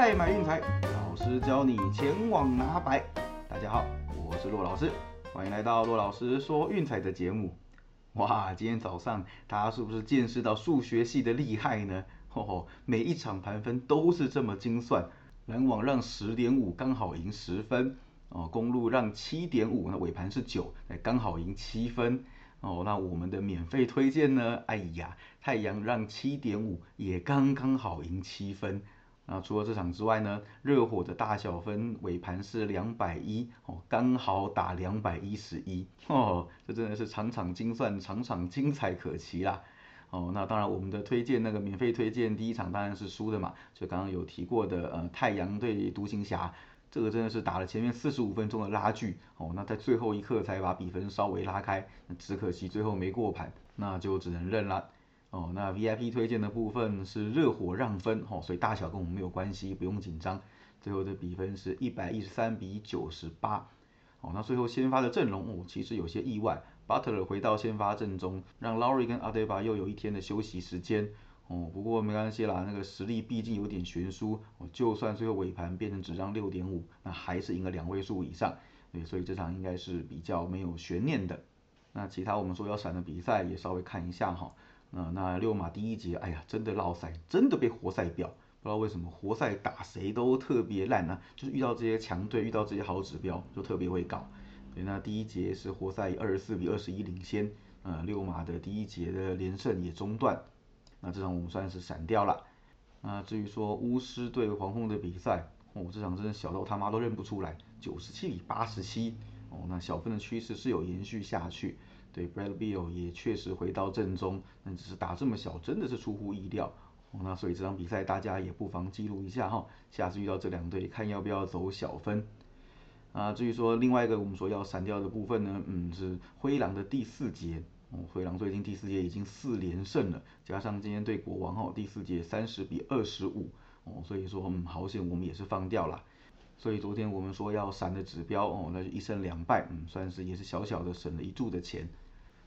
赛买运财，老师教你前往拿白。大家好，我是骆老师，欢迎来到骆老师说运彩的节目。哇，今天早上大家是不是见识到数学系的厉害呢？吼吼，每一场盘分都是这么精算，篮网让十点五刚好赢十分，哦，公路让七点五，那尾盘是九，哎，刚好赢七分。哦，那我们的免费推荐呢？哎呀，太阳让七点五也刚刚好赢七分。那除了这场之外呢，热火的大小分尾盘是两百一，哦，刚好打两百一十一。哦，这真的是场场精算，场场精彩可期啦。哦，那当然我们的推荐那个免费推荐第一场当然是输的嘛，就刚刚有提过的呃太阳对独行侠。这个真的是打了前面四十五分钟的拉锯哦，那在最后一刻才把比分稍微拉开，只可惜最后没过盘，那就只能认了哦。那 VIP 推荐的部分是热火让分哦，所以大小跟我们没有关系，不用紧张。最后的比分是一百一十三比九十八哦。那最后先发的阵容哦，其实有些意外，Butler 回到先发阵中，让 l a u r i 跟 a d e b a 又有一天的休息时间。哦，不过没关系啦，那个实力毕竟有点悬殊。哦，就算最后尾盘变成只让六点五，那还是赢了两位数以上。对，所以这场应该是比较没有悬念的。那其他我们说要闪的比赛也稍微看一下哈。那那六马第一节，哎呀，真的落赛，真的被活塞掉。不知道为什么活塞打谁都特别烂呢？就是遇到这些强队，遇到这些好指标，就特别会搞。所以，那第一节是活塞以二十四比二十一领先。呃，六马的第一节的连胜也中断。那这场我们算是闪掉了。那至于说巫师对黄蜂的比赛，哦，这场真的小到他妈都认不出来，九十七比八十七。哦，那小分的趋势是有延续下去。对，Brad Beal 也确实回到正中，那只是打这么小，真的是出乎意料。哦，那所以这场比赛大家也不妨记录一下哈，下次遇到这两队，看要不要走小分。啊，至于说另外一个我们说要闪掉的部分呢，嗯，是灰狼的第四节。哦，灰狼最近第四节已经四连胜了，加上今天对国王哦，第四节三十比二十五哦，所以说嗯，好险我们也是放掉了。所以昨天我们说要闪的指标哦，那就一胜两败，嗯，算是也是小小的省了一注的钱。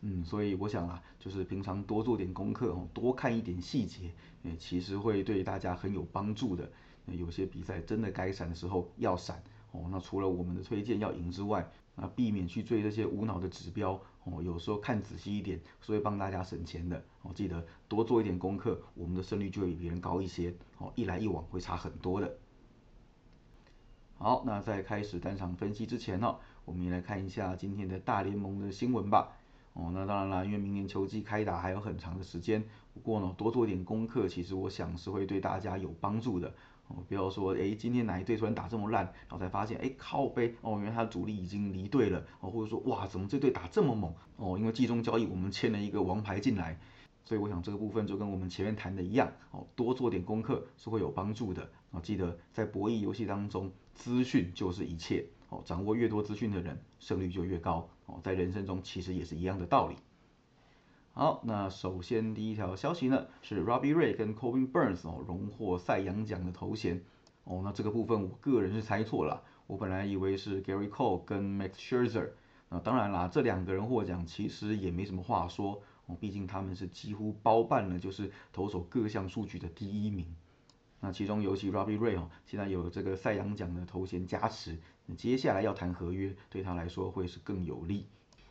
嗯，所以我想啊，就是平常多做点功课哦，多看一点细节，诶，其实会对大家很有帮助的。有些比赛真的该闪的时候要闪哦。那除了我们的推荐要赢之外，那避免去追这些无脑的指标哦，有时候看仔细一点是会帮大家省钱的哦。记得多做一点功课，我们的胜率就会比别人高一些哦。一来一往会差很多的。好，那在开始单场分析之前呢，我们也来看一下今天的大联盟的新闻吧。哦，那当然了，因为明年秋季开打还有很长的时间，不过呢，多做点功课，其实我想是会对大家有帮助的。哦，不要说，哎，今天哪一队突然打这么烂，然后才发现，哎，靠背，哦，原来他的主力已经离队了，哦，或者说，哇，怎么这队打这么猛，哦，因为季中交易我们签了一个王牌进来，所以我想这个部分就跟我们前面谈的一样，哦，多做点功课是会有帮助的，哦，记得在博弈游戏当中，资讯就是一切，哦，掌握越多资讯的人，胜率就越高，哦，在人生中其实也是一样的道理。好，那首先第一条消息呢是 Robbie Ray 跟 Corbin Burns 哦荣获赛扬奖的头衔哦，那这个部分我个人是猜错了，我本来以为是 Gary Cole 跟 Max Scherzer，那当然啦，这两个人获奖其实也没什么话说哦，毕竟他们是几乎包办了就是投手各项数据的第一名，那其中尤其 Robbie Ray 哦，现在有这个赛扬奖的头衔加持，那接下来要谈合约对他来说会是更有利。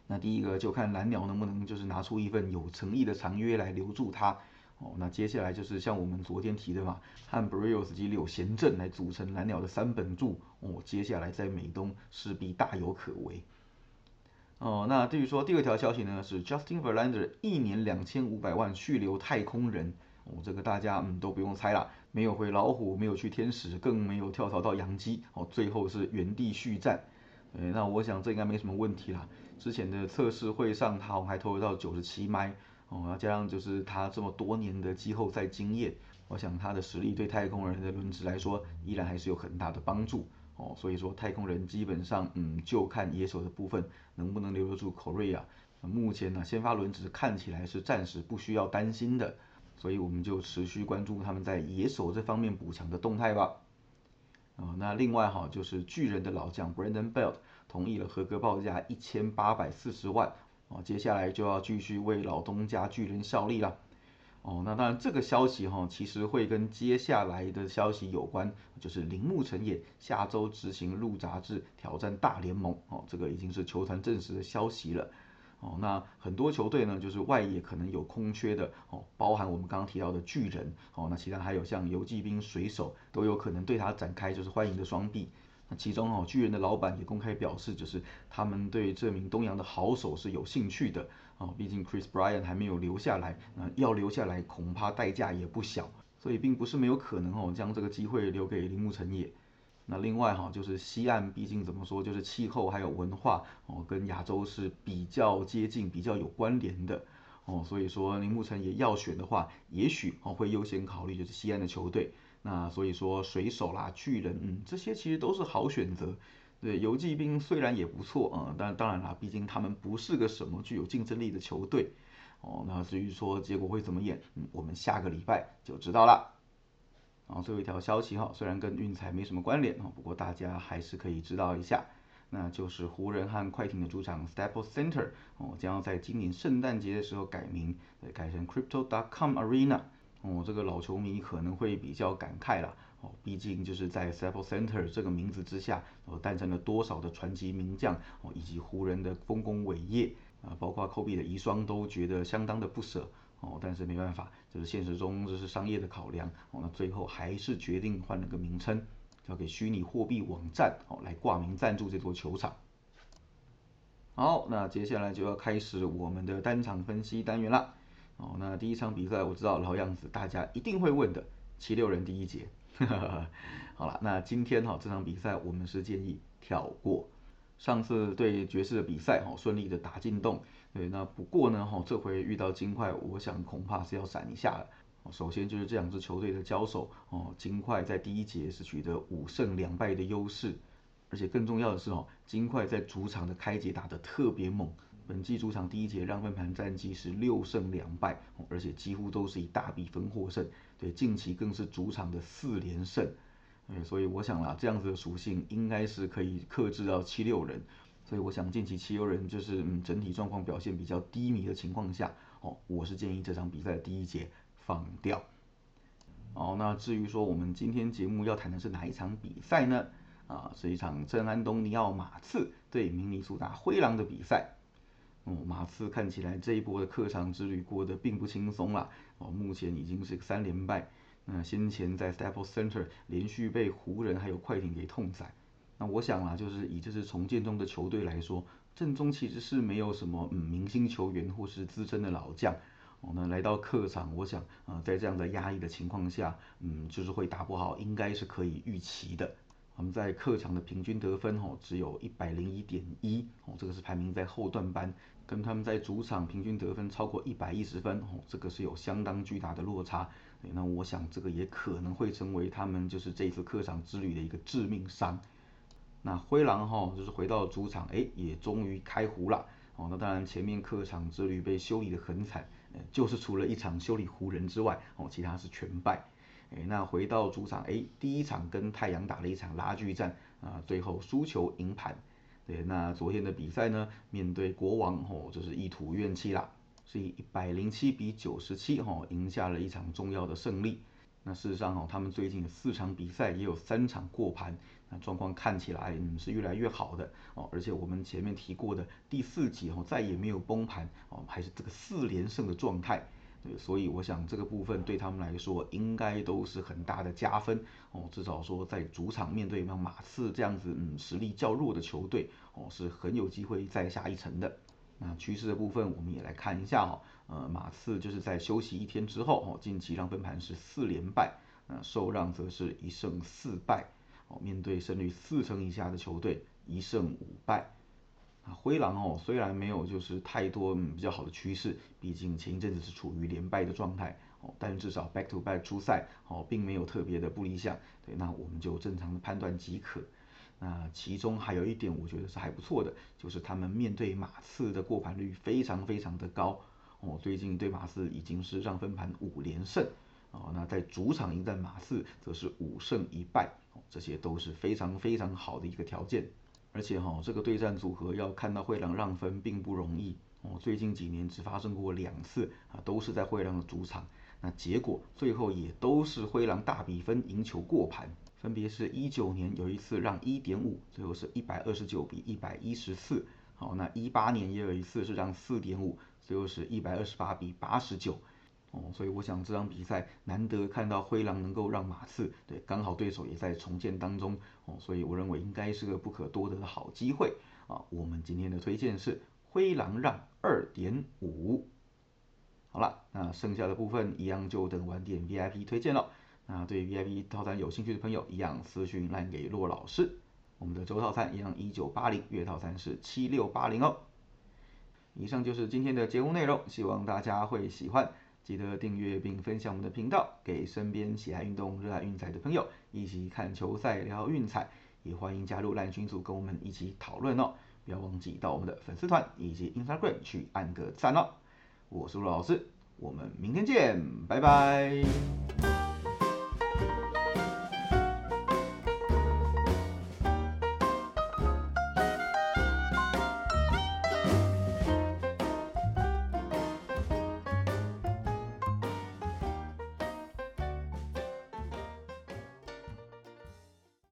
那第一个就看蓝鸟能不能就是拿出一份有诚意的长约来留住他哦。那接下来就是像我们昨天提的嘛，和 b r i o s 及柳贤镇来组成蓝鸟的三本柱哦。接下来在美东势必大有可为哦。那至于说第二条消息呢，是 Justin Verlander 一年两千五百万续留太空人哦。这个大家嗯都不用猜了，没有回老虎，没有去天使，更没有跳槽到洋基哦。最后是原地续战。诶，那我想这应该没什么问题啦。之前的测试会上，他还投到九十七迈哦，那加上就是他这么多年的季后赛经验，我想他的实力对太空人的轮值来说，依然还是有很大的帮助哦。所以说太空人基本上，嗯，就看野手的部分能不能留得住 Korea。目前呢，先发轮值看起来是暂时不需要担心的，所以我们就持续关注他们在野手这方面补强的动态吧。哦，那另外哈，就是巨人的老将 Brandon Belt 同意了合格报价一千八百四十万，哦，接下来就要继续为老东家巨人效力了。哦，那当然这个消息哈，其实会跟接下来的消息有关，就是铃木成也下周执行入杂志挑战大联盟，哦，这个已经是球团证实的消息了。哦，那很多球队呢，就是外野可能有空缺的，哦，包含我们刚刚提到的巨人，哦，那其他还有像游击兵、水手都有可能对他展开就是欢迎的双臂。那其中哦，巨人的老板也公开表示，就是他们对这名东洋的好手是有兴趣的。哦，毕竟 Chris b r y a n 还没有留下来，那要留下来恐怕代价也不小，所以并不是没有可能哦，将这个机会留给铃木成也。那另外哈，就是西岸，毕竟怎么说，就是气候还有文化哦，跟亚洲是比较接近、比较有关联的哦，所以说铃木成也要选的话，也许哦会优先考虑就是西岸的球队。那所以说水手啦、巨人，嗯，这些其实都是好选择。对游击兵虽然也不错啊，但当然啦，毕竟他们不是个什么具有竞争力的球队哦。那至于说结果会怎么演，嗯，我们下个礼拜就知道了。然后最后一条消息哈，虽然跟运彩没什么关联啊，不过大家还是可以知道一下，那就是湖人和快艇的主场 Staples Center 哦，将要在今年圣诞节的时候改名，改成 Crypto.com Arena 哦，这个老球迷可能会比较感慨了。哦，毕竟就是在 Staples Center 这个名字之下，哦，诞生了多少的传奇名将哦，以及湖人的丰功伟业啊，包括 Kobe 的遗孀都觉得相当的不舍哦，但是没办法，就是现实中这是商业的考量哦，那最后还是决定换了个名称，交给虚拟货币网站哦来挂名赞助这座球场。好，那接下来就要开始我们的单场分析单元了哦，那第一场比赛我知道老样子，大家一定会问的，七六人第一节。好了，那今天哈这场比赛我们是建议跳过。上次对爵士的比赛哈顺利的打进洞，对，那不过呢哈这回遇到金块，我想恐怕是要闪一下了。首先就是这两支球队的交手哦，金块在第一节是取得五胜两败的优势，而且更重要的是哦，金块在主场的开节打得特别猛。本季主场第一节让分盘战绩是六胜两败，而且几乎都是以大比分获胜。对，近期更是主场的四连胜。哎，所以我想啦，这样子的属性应该是可以克制到七六人。所以我想近期七六人就是嗯整体状况表现比较低迷的情况下，哦，我是建议这场比赛的第一节放掉。哦，那至于说我们今天节目要谈的是哪一场比赛呢？啊，是一场圣安东尼奥马刺对明尼苏达灰狼的比赛。哦，马刺看起来这一波的客场之旅过得并不轻松啦。哦，目前已经是三连败。那先前在 Staples Center 连续被湖人还有快艇给痛宰。那我想啊，就是以这支重建中的球队来说，阵中其实是没有什么嗯明星球员或是资深的老将。哦，们来到客场，我想啊，在这样的压力的情况下，嗯，就是会打不好，应该是可以预期的。我们在客场的平均得分哦，只有一百零一点一哦，这个是排名在后段班，跟他们在主场平均得分超过一百一十分哦，这个是有相当巨大的落差。那我想这个也可能会成为他们就是这次客场之旅的一个致命伤。那灰狼哈就是回到主场，哎，也终于开胡了哦。那当然前面客场之旅被修理的很惨，就是除了一场修理湖人之外哦，其他是全败。哎，那回到主场，哎，第一场跟太阳打了一场拉锯战，啊，最后输球赢盘。对，那昨天的比赛呢，面对国王，哦，就是一吐怨气啦，是以一百零七比九十七，哈，赢下了一场重要的胜利。那事实上，哈，他们最近四场比赛也有三场过盘，那状况看起来，嗯，是越来越好的哦。而且我们前面提过的第四集，哦，再也没有崩盘，哦，还是这个四连胜的状态。对，所以我想这个部分对他们来说应该都是很大的加分哦，至少说在主场面对像马刺这样子嗯实力较弱的球队哦，是很有机会再下一城的。那趋势的部分我们也来看一下哈，呃马刺就是在休息一天之后哦，近期让分盘是四连败，那受让则是一胜四败哦，面对胜率四成以下的球队一胜五败。啊灰狼哦，虽然没有就是太多嗯比较好的趋势，毕竟前一阵子是处于连败的状态哦，但至少 back to back 出赛哦，并没有特别的不理想。对，那我们就正常的判断即可。那其中还有一点我觉得是还不错的，就是他们面对马刺的过盘率非常非常的高哦，最近对马刺已经是让分盘五连胜哦，那在主场迎战马刺则是五胜一败哦，这些都是非常非常好的一个条件。而且哈，这个对战组合要看到灰狼让分并不容易哦。最近几年只发生过两次啊，都是在灰狼的主场。那结果最后也都是灰狼大比分赢球过盘，分别是一九年有一次让一点五，最后是一百二十九比一百一十四。好，那一八年也有一次是让四点五，最后是一百二十八比八十九。哦，所以我想这场比赛难得看到灰狼能够让马刺，对，刚好对手也在重建当中，哦，所以我认为应该是个不可多得的好机会啊。我们今天的推荐是灰狼让二点五。好了，那剩下的部分一样就等晚点 VIP 推荐了。那对 VIP 套餐有兴趣的朋友，一样私讯来给洛老师。我们的周套餐一样一九八零，月套餐是七六八零哦。以上就是今天的节目内容，希望大家会喜欢。记得订阅并分享我们的频道，给身边喜爱运动、热爱运彩的朋友一起看球赛、聊运彩。也欢迎加入烂群组，跟我们一起讨论哦。不要忘记到我们的粉丝团以及 Instagram 去按个赞哦。我是陆老师，我们明天见，拜拜。